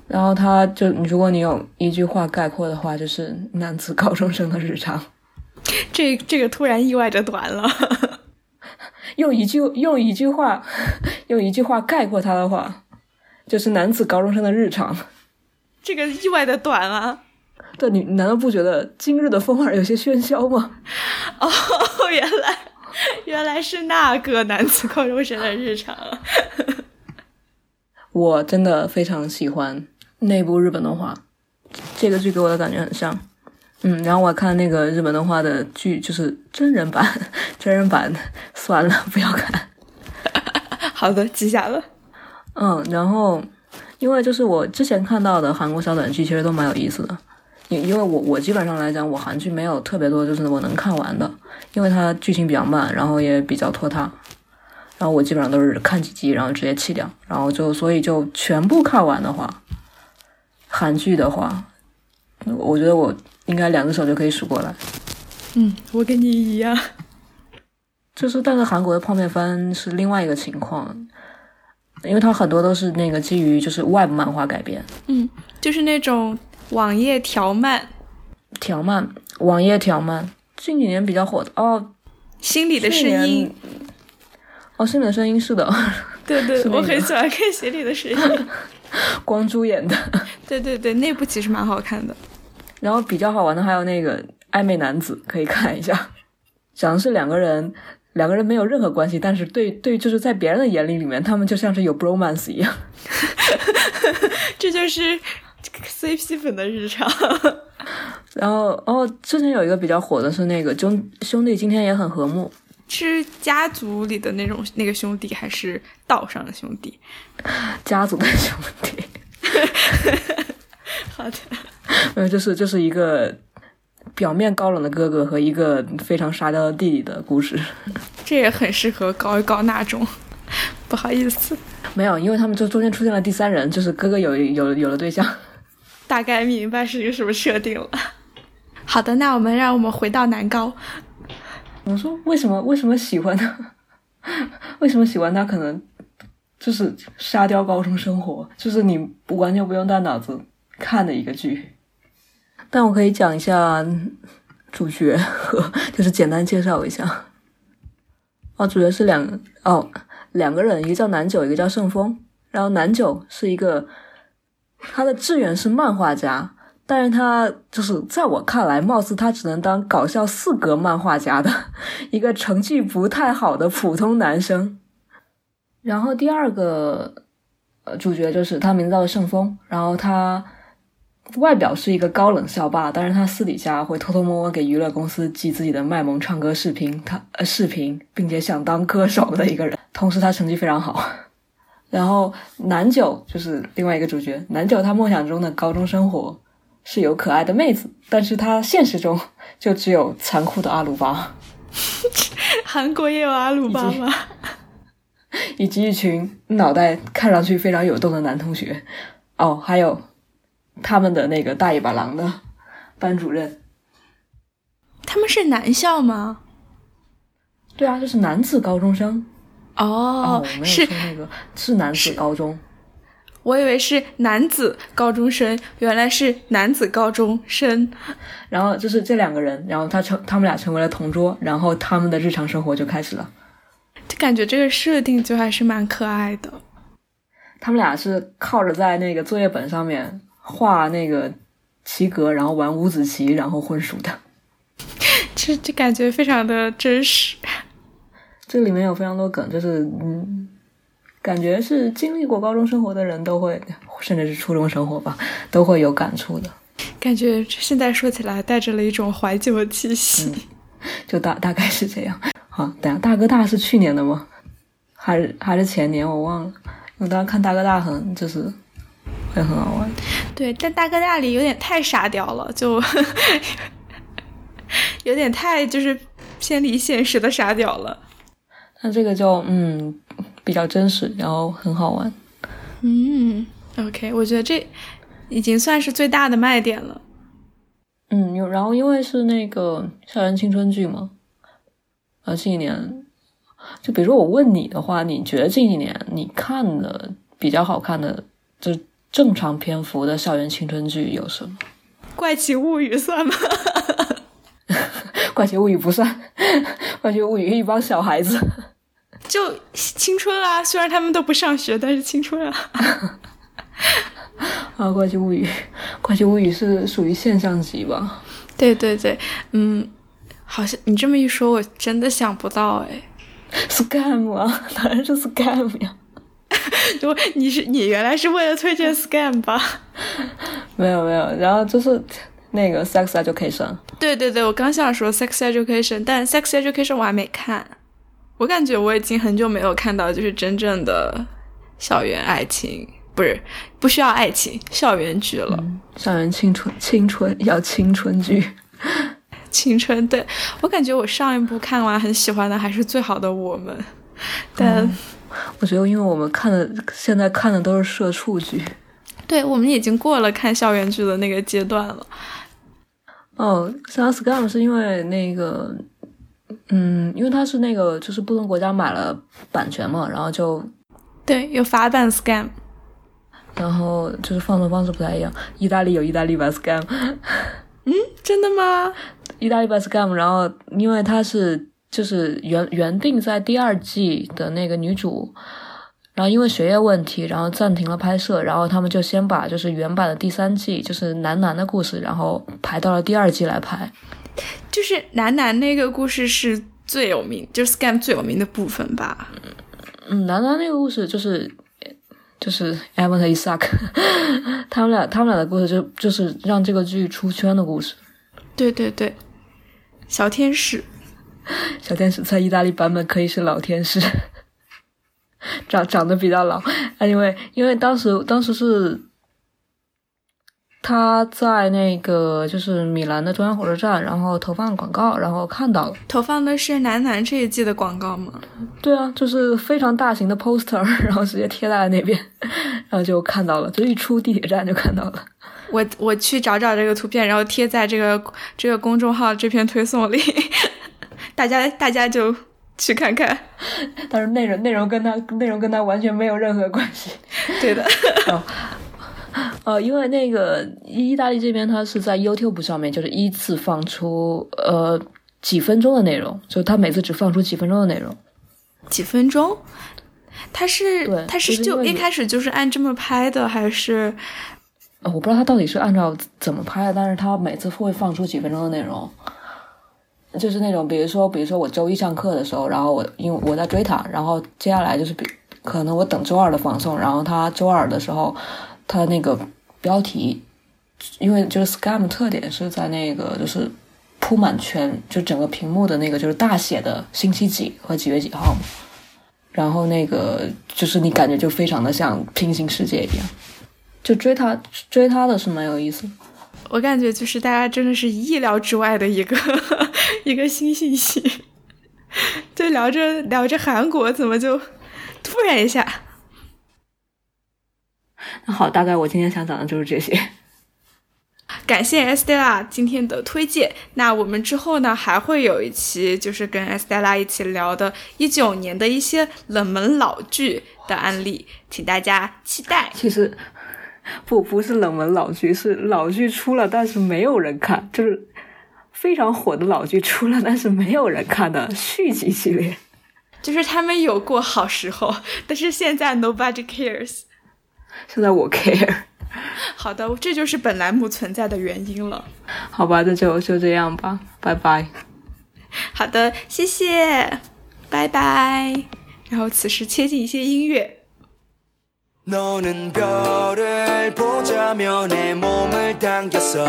然后他就，如果你有一句话概括的话，就是男子高中生的日常。这这个突然意外的短了。用一句用一句话用一句话概括他的话，就是男子高中生的日常。这个意外的短啊！对，你难道不觉得今日的风儿有些喧嚣吗？哦，原来 原来是那个男子高中生的日常。我真的非常喜欢那部日本动画，这个剧给我的感觉很像。嗯，然后我看那个日本动画的剧，就是真人版，真人版算了，不要看。好的，记下了。嗯，然后因为就是我之前看到的韩国小短剧，其实都蛮有意思的。因因为我我基本上来讲，我韩剧没有特别多，就是我能看完的，因为它剧情比较慢，然后也比较拖沓。然后我基本上都是看几集，然后直接弃掉，然后就所以就全部看完的话，韩剧的话，我觉得我应该两个手就可以数过来。嗯，我跟你一样。就是但是韩国的泡面番是另外一个情况，因为它很多都是那个基于就是 Web 漫画改编。嗯，就是那种网页条漫。条漫，网页条漫，近几年比较火的哦。心里的声音。哦，心里的声音是的，对对，我很喜欢看心里的声音，光洙演的，对对对，那部其实蛮好看的。然后比较好玩的还有那个暧昧男子，可以看一下，讲的是两个人，两个人没有任何关系，但是对对，就是在别人的眼里里面，他们就像是有 bromance 一样，这就是 CP 粉的日常。然后哦，之前有一个比较火的是那个兄兄弟今天也很和睦。是家族里的那种那个兄弟，还是道上的兄弟？家族的兄弟。好的。没有，就是就是一个表面高冷的哥哥和一个非常沙雕的弟弟的故事。这也很适合高一搞那种。不好意思。没有，因为他们就中间出现了第三人，就是哥哥有有有了对象。大概明白是一个什么设定了。好的，那我们让我们回到南高。我说为什么为什么喜欢他？为什么喜欢他？可能就是沙雕高中生活，就是你不完全不用带脑子看的一个剧。但我可以讲一下主角和 就是简单介绍一下。哦，主角是两哦两个人，一个叫南九，一个叫盛峰。然后南九是一个他的志愿是漫画家。但是他就是在我看来，貌似他只能当搞笑四格漫画家的一个成绩不太好的普通男生。然后第二个呃主角就是他名字叫做盛峰，然后他外表是一个高冷校霸，但是他私底下会偷偷摸摸给娱乐公司寄自己的卖萌唱歌视频，他呃视频，并且想当歌手的一个人。同时他成绩非常好。然后南九就是另外一个主角，南九他梦想中的高中生活。是有可爱的妹子，但是他现实中就只有残酷的阿鲁巴。韩国也有阿鲁巴吗？以及一群脑袋看上去非常有洞的男同学。哦，还有他们的那个大尾巴狼的班主任。他们是男校吗？对啊，就是男子高中生。哦，是那个是男子高中。我以为是男子高中生，原来是男子高中生。然后就是这两个人，然后他成他们俩成为了同桌，然后他们的日常生活就开始了。就感觉这个设定就还是蛮可爱的。他们俩是靠着在那个作业本上面画那个棋格，然后玩五子棋，然后混熟的。这这感觉非常的真实。这里面有非常多梗，就是嗯。感觉是经历过高中生活的人都会，甚至是初中生活吧，都会有感触的。感觉现在说起来带着了一种怀旧的气息，就大大概是这样。好，等下大哥大是去年的吗？还是还是前年？我忘了。我当时看大哥大很就是会很好玩。对，但大哥大里有点太沙雕了，就 有点太就是偏离现实的沙雕了。那这个就嗯。比较真实，然后很好玩。嗯，OK，我觉得这已经算是最大的卖点了。嗯，有然后因为是那个校园青春剧嘛，啊，近一年就比如说我问你的话，你觉得近几年你看的比较好看的，就正常篇幅的校园青春剧有什么？怪奇物语算吗？怪奇物语不算，怪奇物语 一帮小孩子，就青春啊！虽然他们都不上学，但是青春啊。啊，怪奇物语，怪奇物语是属于现象级吧？对对对，嗯，好像你这么一说，我真的想不到哎。scam 啊，当然是 scam 呀。就你是你原来是为了推荐 scam 吧？没有没有，然后就是那个 sex education，对对对，我刚想说 sex education，但 sex education 我还没看。我感觉我已经很久没有看到就是真正的校园爱情，不是不需要爱情校园剧了。校园青春青春要青春剧。青春，对我感觉我上一部看完很喜欢的还是《最好的我们》，但、我觉得，因为我们看的现在看的都是社畜剧。对我们已经过了看校园剧的那个阶段了。哦，像 scam 是因为那个，嗯，因为他是那个就是不同国家买了版权嘛，然后就对，有法版 scam，然后就是放送方式不太一样。意大利有意大利版 scam，嗯真的吗？意大利版 scam，然后因为它是就是原原定在第二季的那个女主，然后因为学业问题，然后暂停了拍摄，然后他们就先把就是原版的第三季就是男男的故事，然后排到了第二季来拍。就是楠楠那个故事是最有名，就是 scam 最有名的部分吧？嗯，楠楠那个故事就是就是 Evan 和 Isaac，他们俩他们俩的故事就就是让这个剧出圈的故事。对对对，小天使，小天使在意大利版本可以是老天使，长长得比较老，因为因为当时当时是他在那个就是米兰的中央火车站，然后投放广告，然后看到了。投放的是男男这一季的广告吗？对啊，就是非常大型的 poster，然后直接贴在了那边，然后就看到了，就一出地铁站就看到了。我我去找找这个图片，然后贴在这个这个公众号这篇推送里，大家大家就去看看。但是内容内容跟他内容跟他完全没有任何关系。对的，呃，因为那个意大利这边，它是在 YouTube 上面，就是依次放出呃几分钟的内容，就它每次只放出几分钟的内容。几分钟。他是对他是就一开始就是按这么拍的，还是呃我不知道他到底是按照怎么拍的，但是他每次会放出几分钟的内容，就是那种比如说，比如说我周一上课的时候，然后我因为我在追他，然后接下来就是比可能我等周二的放送，然后他周二的时候，他那个标题，因为就是 scam 特点是在那个就是铺满全就整个屏幕的那个就是大写的星期几和几月几号嘛，然后那个就是你感觉就非常的像平行世界一样。就追他追他的是蛮有意思。我感觉就是大家真的是意料之外的一个 一个新信息。就聊着聊着韩国，怎么就突然一下？那好，大概我今天想讲的就是这些。感谢 Estella 今天的推荐。那我们之后呢，还会有一期，就是跟 Estella 一起聊的一九年的一些冷门老剧的案例，请大家期待。其实不不是冷门老剧，是老剧出了，但是没有人看，就是非常火的老剧出了，但是没有人看的续集系列。就是他们有过好时候，但是现在 nobody cares。现在我 care，好的，这就是本栏目存在的原因了。好吧，那就就这样吧，拜拜。好的，谢谢，拜拜。然后此时切进一些音乐。 너는 별을 보자며 내 몸을 당겼어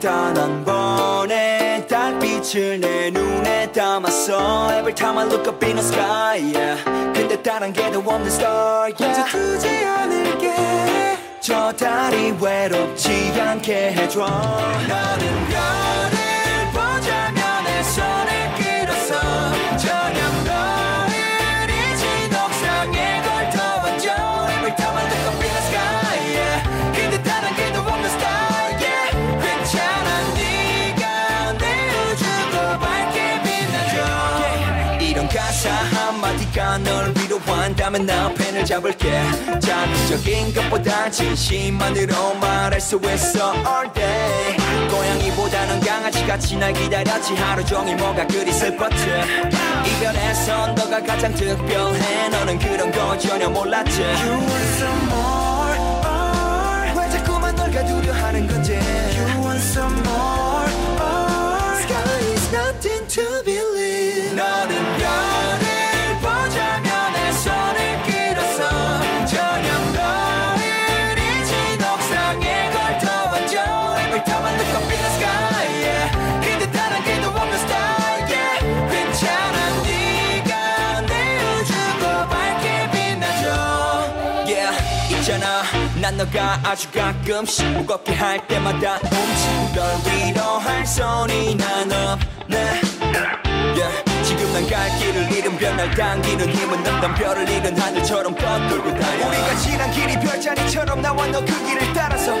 단 한 번의 달빛을 내 눈에 담았어 Every time I look up in the sky yeah. 근데 다른 게더 없는 star yeah. 이제 두지 않을게 저 달이 외롭지 않게 해줘 너는 별 내 우주도 밝게 빛나줘 yeah. 이런 가사 한마디 네가 널 위로한다면 나 펜을 잡을게. 자극적인 것보다 진심만으로 말할 수 있어 all day. 고양이보다는 강아지같이 날 기다렸지. 하루 종일 뭐가 그리 슬펐지 이별에선 너가 가장 특별해. 너는 그런 거 전혀 몰랐지. You want some more or 왜 자꾸만 널 가두려 하는 건 너가 아주 가끔씩 무겁게 할 때마다 움직 널 위로할 손이 난 없네 yeah. 지금 난 갈 길을 잃은 별날 당기는 힘은 없던 별을 잃은 하늘처럼 떠돌고 다녀 우리가 지난 길이 별자리처럼 나와 너 그 길을 따라서